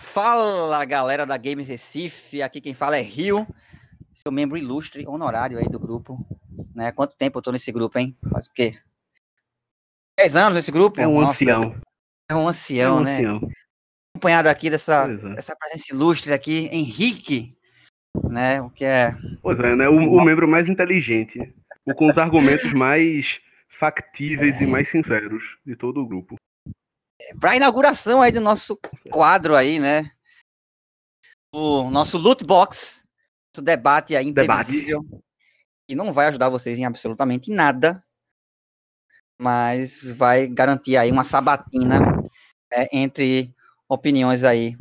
Fala galera da Games Recife, aqui quem fala é Rio, seu membro ilustre, honorário aí do grupo. Né? Quanto tempo eu tô nesse grupo, hein? Faz o quê? 10 anos nesse grupo? É um Nossa, ancião. É um ancião, é um né? Ancião. Acompanhado aqui dessa, é. dessa presença ilustre aqui, Henrique, né? O que é. Pois é, né? O, o membro mais inteligente, o com os argumentos mais factíveis é. e mais sinceros de todo o grupo para a inauguração aí do nosso quadro aí, né? O nosso loot box, nosso debate aí imprevisível, debate. que não vai ajudar vocês em absolutamente nada, mas vai garantir aí uma sabatina né, entre opiniões aí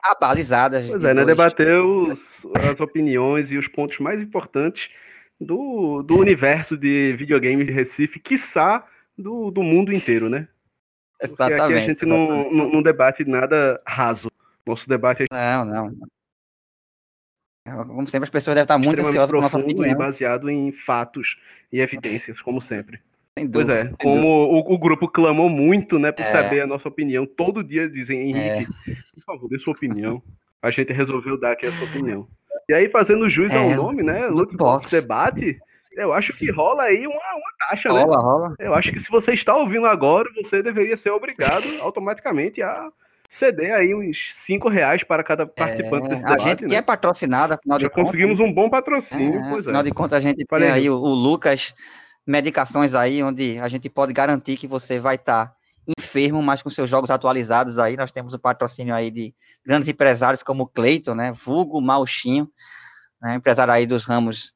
abalizadas. Pois é, né? Debater os, as opiniões e os pontos mais importantes do, do universo de videogames de Recife, quiçá do, do mundo inteiro, né? Exatamente. aqui a gente não, não, não, debate nada raso. Nosso debate é. Não, não. Como sempre, as pessoas devem estar muito ansiosas por nossa opinião. E baseado em fatos e evidências, como sempre. Pois é, como o, o, grupo clamou muito, né, por é. saber a nossa opinião, todo dia dizem, Henrique, é. por favor, dê sua opinião. A gente resolveu dar aqui a sua opinião. E aí, fazendo jus ao é, nome, né, Loot Box Debate, eu acho que rola aí uma, uma taxa, rola, né? Rola, Eu acho que se você está ouvindo agora, você deveria ser obrigado automaticamente a ceder aí uns 5 reais para cada participante é, desse debate. A gente né? que é patrocinado, afinal Já de conseguimos contas, um bom patrocínio, é, pois é. Afinal de contas, a gente tem aí o, o, Lucas Medicações aí, onde a gente pode garantir que você vai estar tá enfermo, mas com seus jogos atualizados aí. Nós temos o patrocínio aí de grandes empresários como o Cleiton, né? Vulgo Malchinho, né, empresário aí dos ramos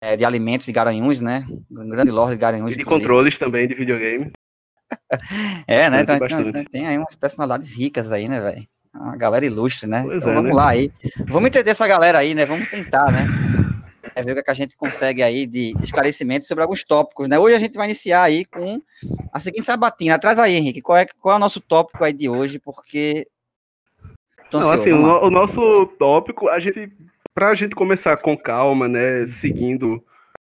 é, de alimentos de Garanhuns, né? Um grande loja de Garanhuns. E de inclusive. controles também de videogame. é, né? Então, tem, tem, aí umas personalidades ricas aí, né, velho? Uma galera ilustre, né? Então, é, vamos né? lá aí. Vamos entender essa galera aí, né? Vamos tentar, né? É ver o que a gente consegue aí de esclarecimento sobre alguns tópicos, né? Hoje a gente vai iniciar aí com a seguinte sabatina. Traz aí, Henrique, qual é, qual é o nosso tópico aí de hoje, porque... Não, assim, o, o nosso tópico, a gente para a gente começar com calma, né, seguindo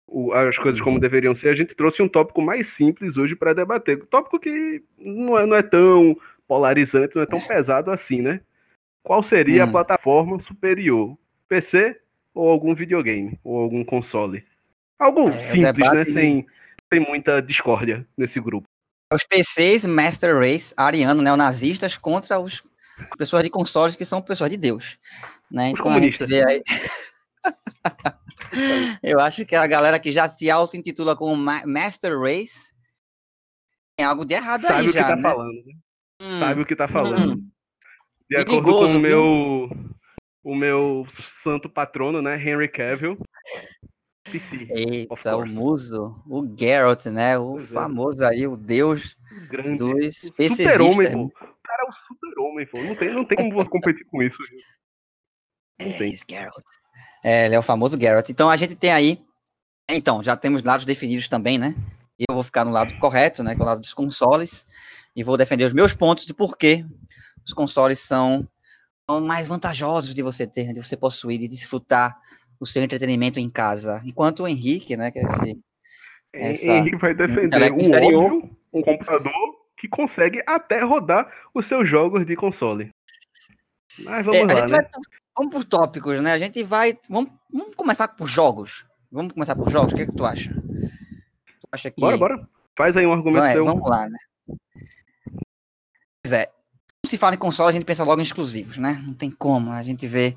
o, as coisas como deveriam ser, a gente trouxe um tópico mais simples hoje para debater. Um tópico que não é, não é tão polarizante, não é tão pesado assim, né? Qual seria hum. a plataforma superior? PC ou algum videogame? Ou algum console? Algo é, simples, né? Sem, sem muita discórdia nesse grupo. Os PCs Master Race ariano, neonazistas, contra os pessoas de consoles que são pessoas de Deus. Né? Então aí. Eu acho que a galera que já se auto-intitula como Master Race tem algo de errado Sabe aí o que já, tá né? falando, né? Hum. Sabe o que tá falando. Hum. De acordo Perigoso, com o meu, o meu santo patrono, né, Henry Cavill. PC, Eita, o muso, o Geralt, né? O pois é. famoso é. aí, o deus Grande. dos Super-homem, pô. O cara é o super-homem, pô. Não tem, não tem como você competir com isso. Gente. É. É, ele é o famoso Geralt. Então a gente tem aí. Então, já temos lados definidos também, né? Eu vou ficar no lado correto, né? Com é o lado dos consoles. E vou defender os meus pontos de por que os consoles são, são mais vantajosos de você ter, de você possuir, de desfrutar o seu entretenimento em casa. Enquanto o Henrique, né? Que é esse, essa, Henrique vai defender um óbvio, um computador que consegue até rodar os seus jogos de console. Mas vamos é, lá, né? Vai, Vamos por tópicos, né? A gente vai. Vamos, vamos começar por jogos. Vamos começar por jogos? O que, é que tu acha? Tu acha que. Bora, bora. Faz aí um argumento então, é. Vamos lá, né? Pois é. Quando se fala em console, a gente pensa logo em exclusivos, né? Não tem como. A gente vê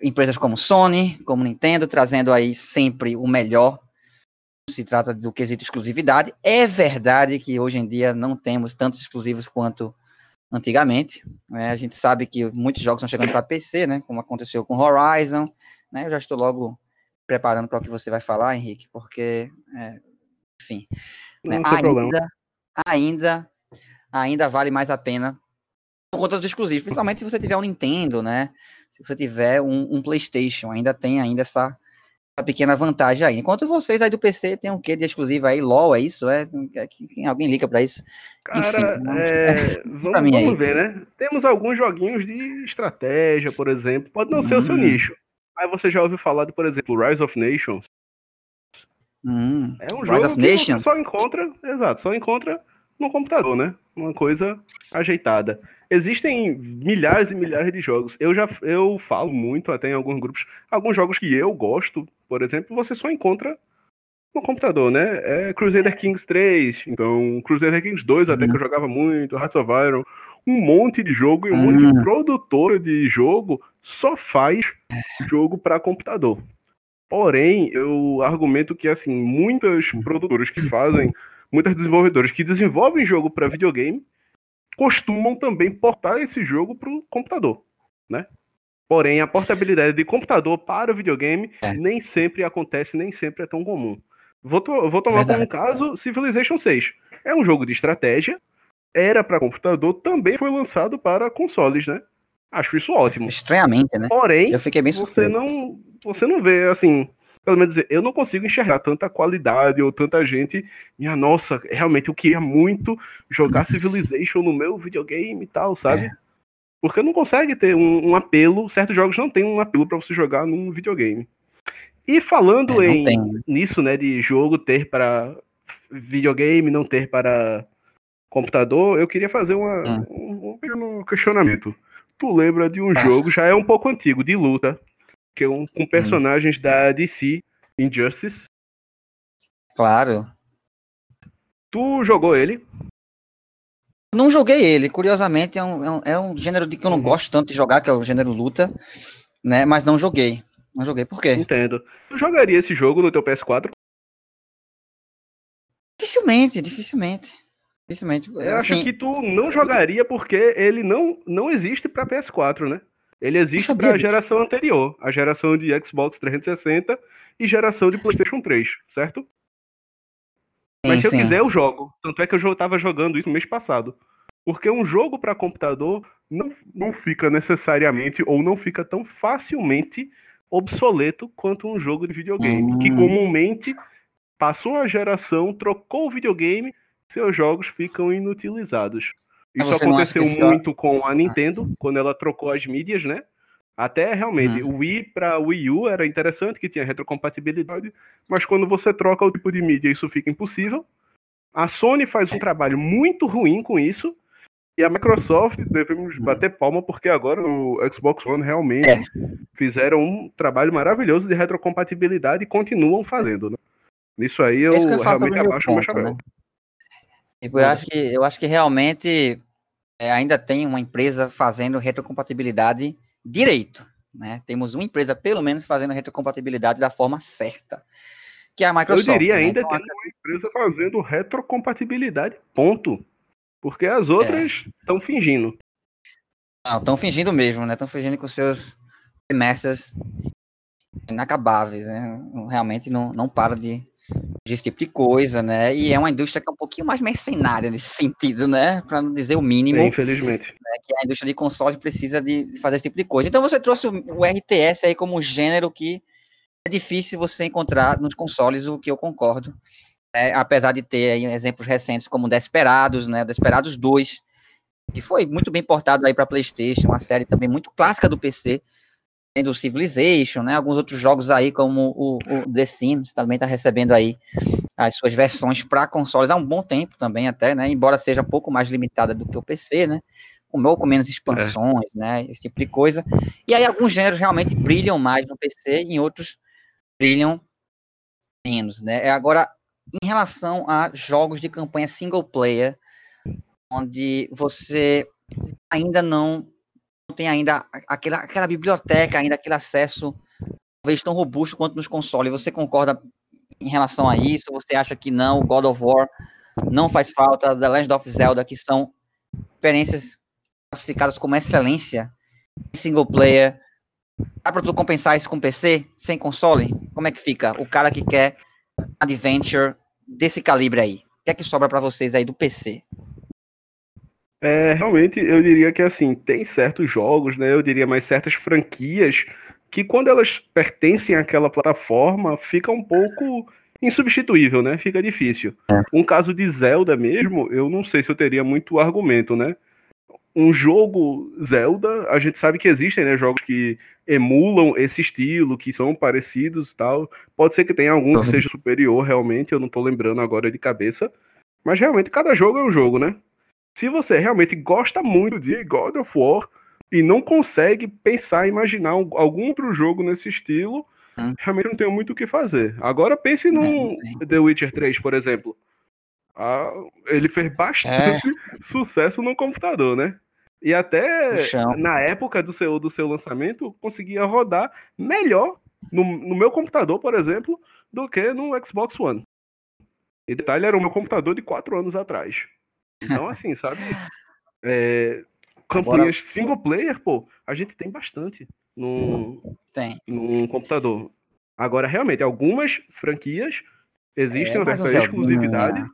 empresas como Sony, como Nintendo, trazendo aí sempre o melhor. Se trata do quesito exclusividade. É verdade que hoje em dia não temos tantos exclusivos quanto antigamente. Né? A gente sabe que muitos jogos estão chegando para PC, né? Como aconteceu com Horizon. Né? Eu já estou logo preparando para o que você vai falar, Henrique, porque, é, enfim, né? ainda, ainda, ainda vale mais a pena por conta dos exclusivos, principalmente se você tiver um Nintendo, né? Se você tiver um, um PlayStation, ainda tem ainda essa pequena vantagem aí. Enquanto vocês aí do PC tem um quê de exclusivo aí? LOL, é isso? É? Alguém liga para isso? Cara, Enfim, é... vamos, vamos ver, né? Temos alguns joguinhos de estratégia, por exemplo. Pode não ser o seu hum. nicho. Mas você já ouviu falar de, por exemplo, Rise of Nations? Hum. É um Rise jogo que você só encontra, exato, só encontra no computador, né? Uma coisa ajeitada. Existem milhares e milhares de jogos. Eu já eu falo muito até em alguns grupos, alguns jogos que eu gosto, por exemplo, você só encontra no computador, né? É Crusader Kings 3, então Crusader Kings 2 até que eu uhum. jogava muito, Hearts of Iron, um monte de jogo e um monte de uhum. produtora de jogo só faz jogo para computador. Porém, eu argumento que assim, muitas produtoras que fazem, muitas desenvolvedoras que desenvolvem jogo para videogame costumam também portar esse jogo para o computador, né? Porém, a portabilidade de computador para o videogame é. nem sempre acontece, nem sempre é tão comum. Vou, to vou tomar Verdade. como caso Civilization 6. É um jogo de estratégia, era para computador, também foi lançado para consoles, né? Acho isso ótimo. Estranhamente, né? Porém, eu fiquei bem você não, você não vê assim, pelo menos eu não consigo enxergar tanta qualidade ou tanta gente. Minha nossa, realmente eu queria muito jogar Civilization no meu videogame e tal, sabe? É. Porque não consegue ter um, um, apelo, certos jogos não tem um apelo para você jogar num videogame. E falando é, em tem. nisso, né, de jogo ter para videogame, não ter para computador, eu queria fazer uma, hum. um, um pequeno questionamento. Tu lembra de um Passa. jogo, já é um pouco antigo, de luta, que é um com personagens hum. da DC, Injustice. Claro. Tu jogou ele? Não joguei ele, curiosamente, é um, é um, é um gênero de que eu não uhum. gosto tanto de jogar, que é o gênero luta, né? Mas não joguei. Não joguei, por quê? Entendo. Tu jogaria esse jogo no teu PS4? Dificilmente, dificilmente. Dificilmente. Eu assim, acho que tu não jogaria porque ele não, não existe para PS4, né? Ele existe para a geração anterior, a geração de Xbox 360 e geração de PlayStation 3, certo? Sim, Mas se sim. eu quiser, eu jogo. Tanto é que eu estava jogando isso no mês passado. Porque um jogo para computador não, não fica necessariamente ou não fica tão facilmente obsoleto quanto um jogo de videogame, hum. que comumente passou a geração, trocou o videogame, seus jogos ficam inutilizados. Isso aconteceu muito com a Nintendo, quando ela trocou as mídias, né? Até realmente, hum. o Wii para Wii U era interessante, que tinha retrocompatibilidade, mas quando você troca o tipo de mídia, isso fica impossível. A Sony faz um trabalho muito ruim com isso, e a Microsoft devemos bater palma porque agora o Xbox One realmente é. fizeram um trabalho maravilhoso de retrocompatibilidade e continuam fazendo, né? Isso aí eu, eu realmente abaixo o meu chapéu. Né? Tipo, eu, acho que, eu acho que realmente é, ainda tem uma empresa fazendo retrocompatibilidade direito. Né? Temos uma empresa, pelo menos, fazendo retrocompatibilidade da forma certa, que é a Microsoft. Eu diria né? ainda então, tem uma empresa fazendo retrocompatibilidade, ponto. Porque as outras estão é. fingindo. Estão fingindo mesmo, né? Estão fingindo com seus remessas inacabáveis, né? Realmente não, não para de, esse tipo de coisa, né? E é uma indústria que é um pouquinho mais mercenária nesse sentido, né? Para não dizer o mínimo. É, infelizmente. Né? Que a indústria de consoles precisa de, de, fazer esse tipo de coisa. Então você trouxe o, o RTS aí como um gênero que é difícil você encontrar nos consoles, o que eu concordo. É, apesar de ter aí exemplos recentes como Desperados, né? Desperados 2, que foi muito bem portado aí para PlayStation, uma série também muito clássica do PC do Civilization, né? Alguns outros jogos aí, como o, o The Sims, também está recebendo aí as suas versões para consoles há um bom tempo também, até, né? Embora seja um pouco mais limitada do que o PC, né? Com, ou com menos expansões, é. né? Esse tipo de coisa. E aí alguns gêneros realmente brilham mais no PC, e em outros brilham menos, né? É, agora, em relação a jogos de campanha single player, onde você ainda não tem ainda aquela, aquela biblioteca, ainda aquele acesso talvez tão robusto quanto nos consoles. Você concorda em relação a isso? Você acha que não? God of War não faz falta? The Legend of Zelda, que são experiências classificadas como excelência single player. Dá pra tu compensar isso com PC, sem console? Como é que fica? O cara que quer adventure desse calibre aí. O que é que sobra para vocês aí do PC? É, realmente, eu diria que assim, tem certos jogos, né? Eu diria mais certas franquias que quando elas pertencem àquela plataforma, fica um pouco insubstituível, né? Fica difícil. É. Um caso de Zelda mesmo, eu não sei se eu teria muito argumento, né? Um jogo Zelda, a gente sabe que existem, né, jogos que emulam esse estilo, que são parecidos e tal. Pode ser que tenha algum que uhum. seja superior realmente, eu não tô lembrando agora de cabeça. Mas realmente cada jogo é um jogo, né? Se você realmente gosta muito de God of War e não consegue pensar, imaginar algum outro jogo nesse estilo, hum. realmente não tem muito o que fazer. Agora pense é, The Witcher 3, por exemplo. Ah, ele fez bastante é. sucesso no computador, né? E até na época do seu, do seu lançamento, conseguia rodar melhor no, no meu computador, por exemplo, do que no Xbox One. E detalhe, era o meu computador de quatro anos atrás. Então, assim, sabe? É, campanhas Agora... single player, pô, a gente tem bastante no, tem. no computador. Agora, realmente, algumas franquias existem é, uma certa exclusividade. Né?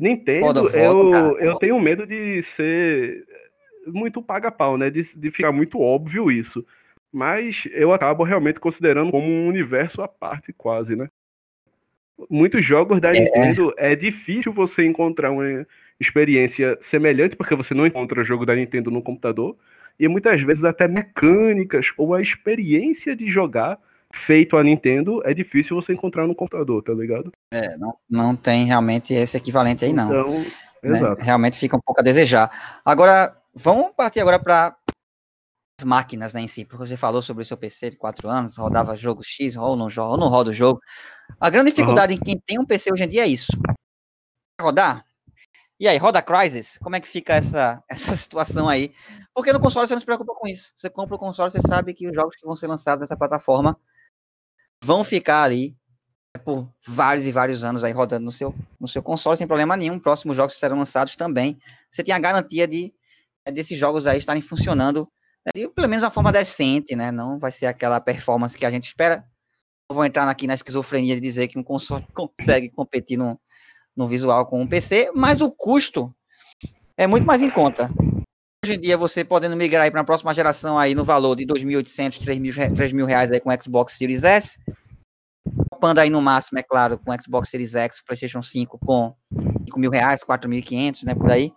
Nintendo, eu, eu tenho medo de ser muito paga-pau, né? De, de ficar muito óbvio isso. Mas eu acabo realmente considerando como um universo à parte, quase, né? Muitos jogos da é. Nintendo é difícil você encontrar uma experiência semelhante, porque você não encontra jogo da Nintendo no computador. E muitas vezes até mecânicas ou a experiência de jogar feito a Nintendo é difícil você encontrar no computador, tá ligado? É, não, não tem realmente esse equivalente aí, não. Então, né? Realmente fica um pouco a desejar. Agora, vamos partir agora para máquinas né, em si, porque você falou sobre o seu PC de 4 anos, rodava jogo X, ou não, ou não roda o jogo. A grande dificuldade uhum. em quem tem um PC hoje em dia é isso. Rodar? E aí, roda Crysis? Como é que fica essa, essa situação aí? Porque no console você não se preocupa com isso. Você compra o console, você sabe que os jogos que vão ser lançados nessa plataforma vão ficar ali por vários e vários anos aí rodando no seu, no seu console sem problema nenhum. Próximos jogos serão lançados também. Você tem a garantia de é, desses jogos aí estarem funcionando de pelo menos uma forma decente, né? Não vai ser aquela performance que a gente espera. Eu vou entrar aqui na esquizofrenia de dizer que um console consegue competir no, no visual com um PC, mas o custo é muito mais em conta. Hoje em dia, você podendo migrar para a próxima geração aí no valor de 2.800, 3.000, 3 mil reais aí com Xbox Series S, topando aí no máximo, é claro, com Xbox Series X, PlayStation 5 com 5 mil reais, 4.500, né, por aí.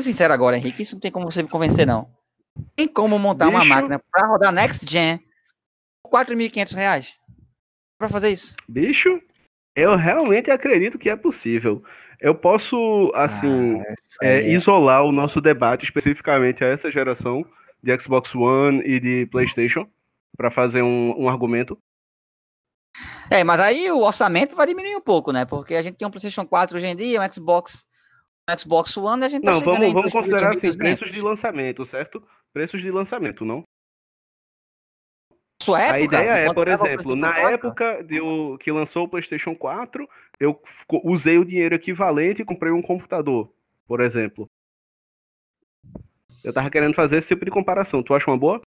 É, ser sincero agora, Henrique, isso não tem como você me convencer, não. Tem como montar Bicho. uma máquina para rodar Next Gen por 4.500 reais? Para fazer isso? Bicho, eu realmente acredito que é possível. Eu posso, assim, ah, é, isolar o nosso debate especificamente a essa geração de Xbox One e de PlayStation para fazer um, um argumento. É, mas aí o orçamento vai diminuir um pouco, né? Porque a gente tem um PlayStation 4 hoje em dia, um Xbox, Xbox One, a gente tá Não, vamos, vamos considerar assim, preços de lançamento, certo? Preços de lançamento, não? Sua época? A ideia é, por exemplo, na 4? época o, que lançou o PlayStation 4, eu usei o dinheiro equivalente e comprei um computador, por exemplo. Eu tava querendo fazer esse tipo de comparação. Tu acha uma boa?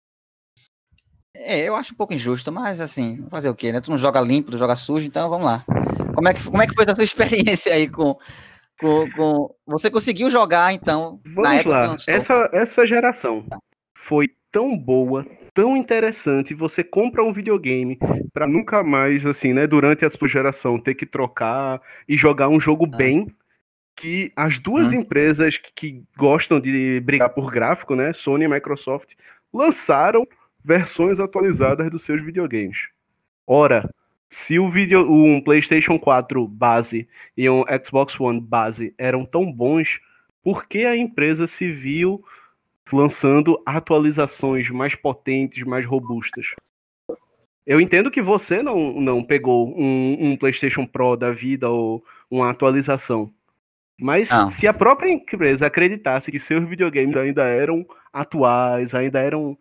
É, eu acho um pouco injusto, mas assim, fazer o quê, né? Tu não joga limpo, tu joga sujo, então vamos lá. Como é que, como é que foi a sua experiência aí com, com, com... Você conseguiu jogar, então, vamos na época lá. Essa, essa geração foi tão boa, tão interessante, você compra um videogame para nunca mais, assim, né, durante a sua geração, ter que trocar e jogar um jogo ah. bem, que as duas hum. empresas que gostam de brigar por gráfico, né, Sony e Microsoft, lançaram versões atualizadas dos seus videogames. Ora, se o vídeo, um PlayStation 4 base e um Xbox One base eram tão bons, por que a empresa se viu lançando atualizações mais potentes, mais robustas. Eu entendo que você não, não pegou um, um PlayStation Pro da vida ou uma atualização. Mas não. se a própria empresa acreditasse que seus videogames ainda eram atuais, ainda eram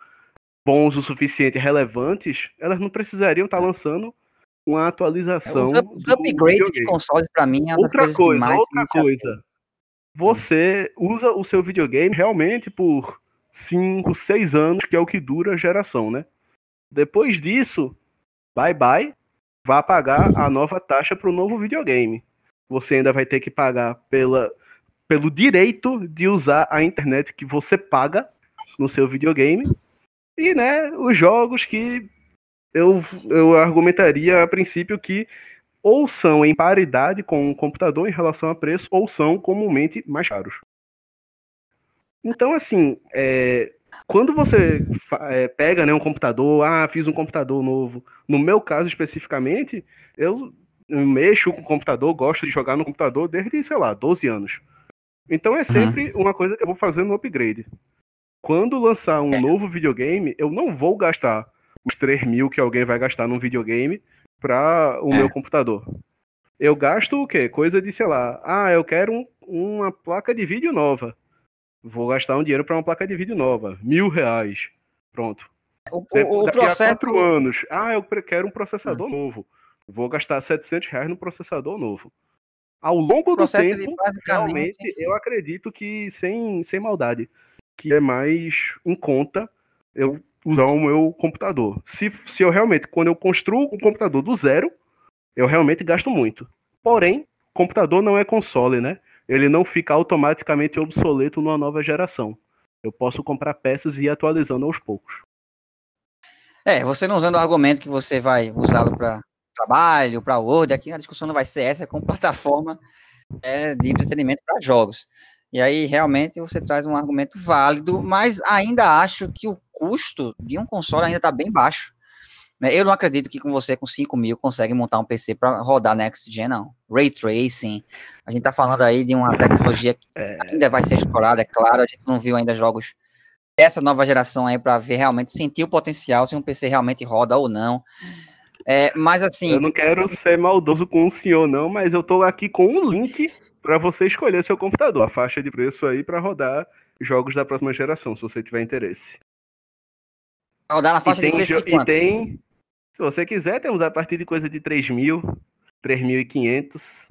bons o suficiente, relevantes, elas não precisariam estar lançando uma atualização. Os, upgrades de consoles para mim é outra coisa, outra coisa você usa o seu videogame realmente por 5, 6 anos, que é o que dura a geração, né? Depois disso, bye bye, vá pagar a nova taxa para o novo videogame. Você ainda vai ter que pagar pela, pelo direito de usar a internet que você paga no seu videogame. E, né, os jogos que eu, eu argumentaria a princípio que ou são em paridade com o computador em relação a preço, ou são comumente mais caros. Então, assim, é, quando você é, pega né, um computador, ah, fiz um computador novo, no meu caso especificamente, eu mexo com o computador, gosto de jogar no computador desde, sei lá, 12 anos. Então é sempre uhum. uma coisa que eu vou fazer no upgrade. Quando lançar um é. novo videogame, eu não vou gastar os 3 mil que alguém vai gastar num videogame para o é. meu computador. Eu gasto o quê? Coisa de, sei lá, ah, eu quero um, uma placa de vídeo nova. Vou gastar um dinheiro para uma placa de vídeo nova. Mil reais. Pronto. O, o, o Daqui processo... a quatro anos. Ah, eu quero um processador hum. novo. Vou gastar 700 reais no processador novo. Ao longo do tempo, realmente, eu acredito que, sem, sem maldade, que é mais em conta eu usar o meu computador. Se, se eu realmente, quando eu construo um computador do zero, eu realmente gasto muito. Porém, computador não é console, né? Ele não fica automaticamente obsoleto numa nova geração. Eu posso comprar peças e ir atualizando aos poucos. É, você não usando o argumento que você vai usá-lo para trabalho, para Word, aqui a discussão não vai ser essa, é com plataforma é, de entretenimento para jogos. E aí, realmente, você traz um argumento válido, mas ainda acho que o custo de um console ainda está bem baixo. Né? Eu não acredito que com você, com 5 mil, consegue montar um PC para rodar Next Gen, não. Ray Tracing, a gente está falando aí de uma tecnologia que é... ainda vai ser explorada, é claro, a gente não viu ainda jogos dessa nova geração aí para ver realmente, sentir o potencial, se um PC realmente roda ou não. É, mas assim. Eu não quero ser maldoso com o senhor, não, mas eu estou aqui com um link para você escolher seu computador, a faixa de preço aí para rodar jogos da próxima geração, se você tiver interesse. Rodar na faixa de preço de E tem, se você quiser, temos a partir de coisa de 3 mil, 3.500.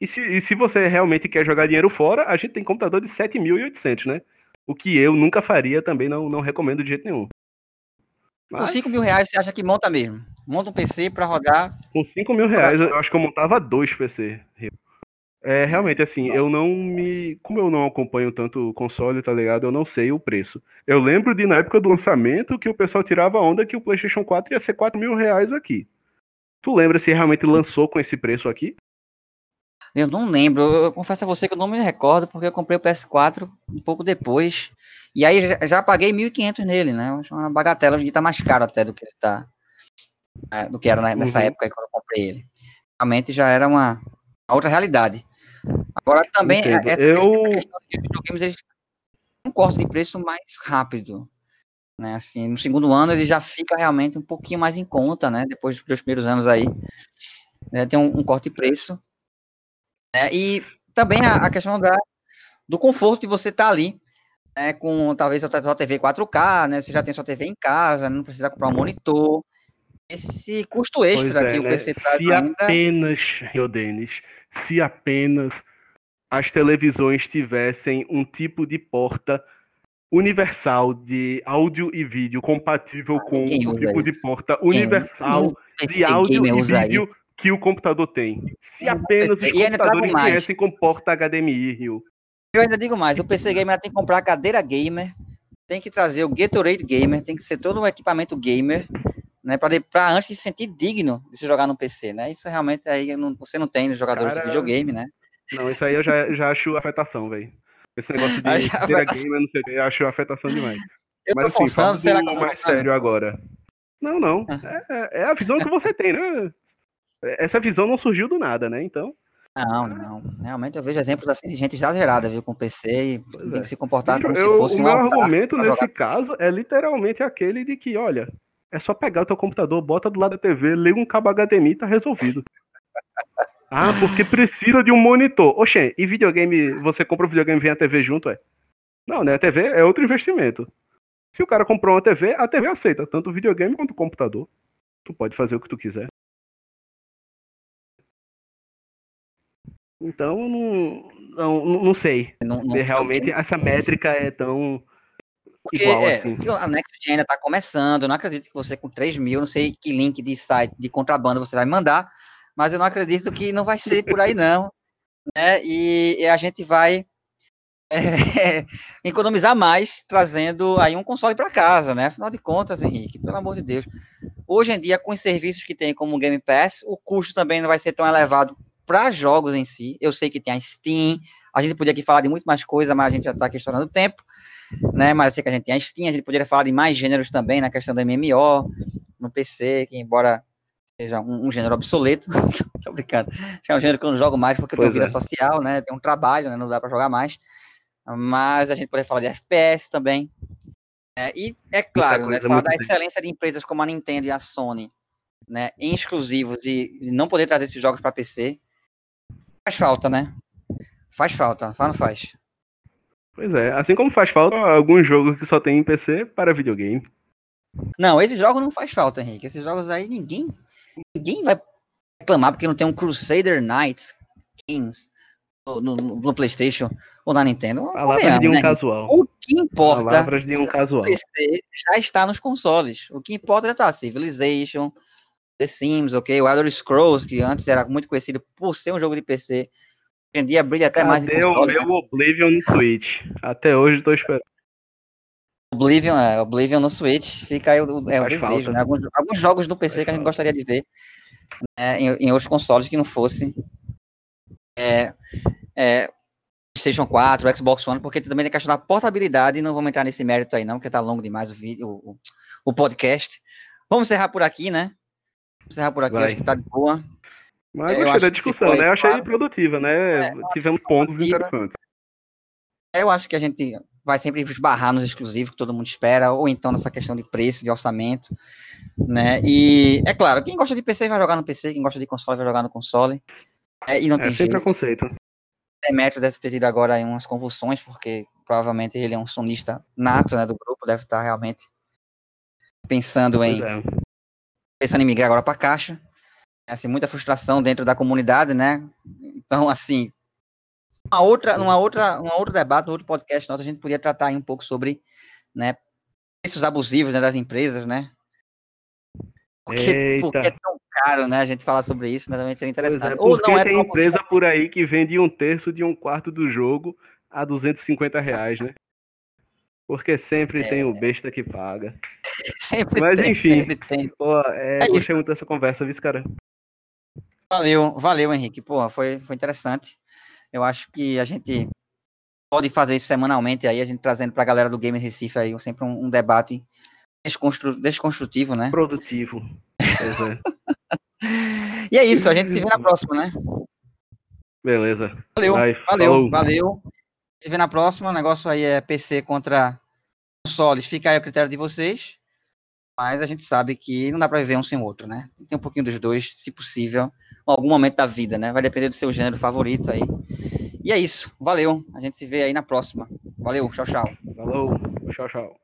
E se, e se você realmente quer jogar dinheiro fora, a gente tem computador de 7.800, né? O que eu nunca faria, também não, não recomendo de jeito nenhum. Mas... Com 5 mil reais, você acha que monta mesmo? Monta um PC para rodar? Com 5 mil reais, eu acho que eu montava dois PC. É, realmente, assim, eu não me. Como eu não acompanho tanto o console, tá ligado? Eu não sei o preço. Eu lembro de, na época do lançamento, que o pessoal tirava onda que o PlayStation 4 ia ser 4 mil reais aqui. Tu lembra se realmente lançou com esse preço aqui? Eu não lembro. Eu confesso a você que eu não me recordo, porque eu comprei o PS4 um pouco depois. E aí já, já paguei 1.500 nele, né? Uma bagatela, hoje tá mais caro até do que ele tá. É, do que era nessa uhum. época aí, quando eu comprei ele. Realmente já era uma outra realidade. Agora também, Entendo. essa, eu... essa questão de videogames, eles um corte de preço mais rápido. Né, assim, no segundo ano ele já fica realmente um pouquinho mais em conta, né? Depois dos primeiros anos aí, né, tem um, um, corte de preço. Né, e também a, a, questão da, do conforto de você estar tá ali, né, com talvez a sua TV 4K, né? Você já tem sua TV em casa, não precisa comprar um monitor. Esse custo extra é, que o PC né? traz Se ainda... apenas, Rio Denis, se apenas as televisões tivessem um tipo de porta universal de áudio e vídeo compatível com o tipo de porta universal Quem? de áudio e vídeo isso? que o computador tem. Se apenas os computadores viessem com porta HDMI, Rio. Eu ainda digo mais, o PC Gamer tem que comprar a cadeira gamer, tem que trazer o Gatorade Gamer, tem que ser todo um equipamento gamer, né, para antes se sentir digno de se jogar no PC, né? Isso realmente aí não, você não tem nos jogadores Cara, de videogame, né? Não, isso aí eu já, já acho afetação, velho. Esse negócio de cadeira gamer, não sei o que, eu acho afetação demais. Eu Mas assim, forçando, será que mais sério agora. Não, não. Ah. É, é a visão que você tem, né? Essa visão não surgiu do nada, né? Então. Não, não. Realmente eu vejo exemplos assim de gente exagerada, viu, com PC e tem é. que se comportar como eu, se fosse um. O meu argumento nesse jogar. caso é literalmente aquele de que, olha, é só pegar o teu computador, bota do lado da TV, liga um cabo HDMI e tá resolvido. ah, porque precisa de um monitor. Oxê, e videogame, você compra o videogame e vem a TV junto, é? Não, né? A TV é outro investimento. Se o cara comprou uma TV, a TV aceita tanto o videogame quanto o computador. Tu pode fazer o que tu quiser. Então, não, não, não sei não, não, se realmente essa métrica é tão porque, igual é, assim. a Next Gen ainda está começando, eu não acredito que você com 3 mil, não sei que link de site de contrabando você vai mandar, mas eu não acredito que não vai ser por aí não, né? E, e a gente vai é, economizar mais trazendo aí um console para casa, né? Afinal de contas, Henrique, pelo amor de Deus. Hoje em dia, com os serviços que tem como Game Pass, o custo também não vai ser tão elevado para jogos em si. Eu sei que tem a Steam, a gente podia aqui falar de muito mais coisa, mas a gente já está questionando o tempo, né? Mas eu sei que a gente tem a Steam, a gente poderia falar de mais gêneros também na questão do MMO, no PC, que embora seja um, um gênero obsoleto. Tô brincando. É um gênero que eu não jogo mais porque pois eu tenho vida é. social, né? Tem um trabalho, né? Não dá para jogar mais. Mas a gente pode falar de FPS também. É, e é claro, né, falar da excelência de empresas como a Nintendo e a Sony, né, em exclusivos de, de não poder trazer esses jogos para PC, faz falta, né? Faz falta, faz não faz? Pois é, assim como faz falta alguns jogos que só tem em PC para videogame. Não, esses jogos não faz falta, Henrique. Esses jogos aí ninguém ninguém vai reclamar porque não tem um Crusader Knights Kings no, no, no PlayStation ou na Nintendo. Palavras de um né? casual. O que importa Palavras de um casual. PC já está nos consoles. O que importa é estar Civilization, The Sims, ok? O Elder Scrolls, que antes era muito conhecido por ser um jogo de PC, hoje em dia brilha até Cadê mais em console. meu Oblivion no Switch? Até hoje estou esperando. Oblivion, é, Oblivion no Switch, fica aí o, é, o desejo, né? Alguns, alguns, jogos do PC Faz que a gente falta. gostaria de ver né, em, em, outros consoles que não fosse é, é, PlayStation 4, Xbox One, porque também tem a questão da portabilidade, e não vamos entrar nesse mérito aí não, porque tá longo demais o vídeo, o, o podcast. Vamos encerrar por aqui, né? Vamos encerrar por aqui, Vai. acho que tá de boa. Mas eu gostei da discussão, né? Eu achei claro. produtiva, né? É, Tivemos pontos produtiva. interessantes. Eu acho que a gente vai sempre esbarrar nos exclusivos que todo mundo espera, ou então nessa questão de preço, de orçamento, né? E é claro, quem gosta de PC vai jogar no PC, quem gosta de console vai jogar no console. É, e não é tem sempre jeito. conceito. Demetrio deve ter tido agora aí umas convulsões, porque provavelmente ele é um sonista nato né, do grupo, deve estar realmente pensando em é. pensando em migrar agora para caixa. Assim, muita frustração dentro da comunidade, né? Então, assim, uma outra, uma outra, um outro debate, um outro podcast nosso, a gente podia tratar aí um pouco sobre, né, preços abusivos né, das empresas, né? Porque, porque, é tão caro, né? A gente falar sobre isso, né? Também seria interessante. É, Ou não é tem empresa por aí que vende um terço de um quarto do jogo a 250 reais, né? Porque sempre é. tem o besta que paga. Sempre Mas tem, enfim, sempre tem. Pô, é, é gostei muito dessa conversa, viu, cara? Valeu, valeu, Henrique. Pô, foi, foi interessante. Eu acho que a gente pode fazer isso semanalmente aí, a gente trazendo para a galera do Game Recife aí sempre um, um debate desconstru desconstrutivo, né? Produtivo. é. e é isso, a gente se vê na próxima, né? Beleza. Valeu, Vai, valeu, falou. valeu. Se vê na próxima, o negócio aí é PC contra consoles, fica aí o critério de vocês. Mas a gente sabe que não dá para viver um sem o outro, né? Tem um pouquinho dos dois, se possível, algum momento da vida, né? Vai depender do seu gênero favorito aí. E é isso. Valeu. A gente se vê aí na próxima. Valeu. Tchau, tchau. Falou. Tchau, tchau.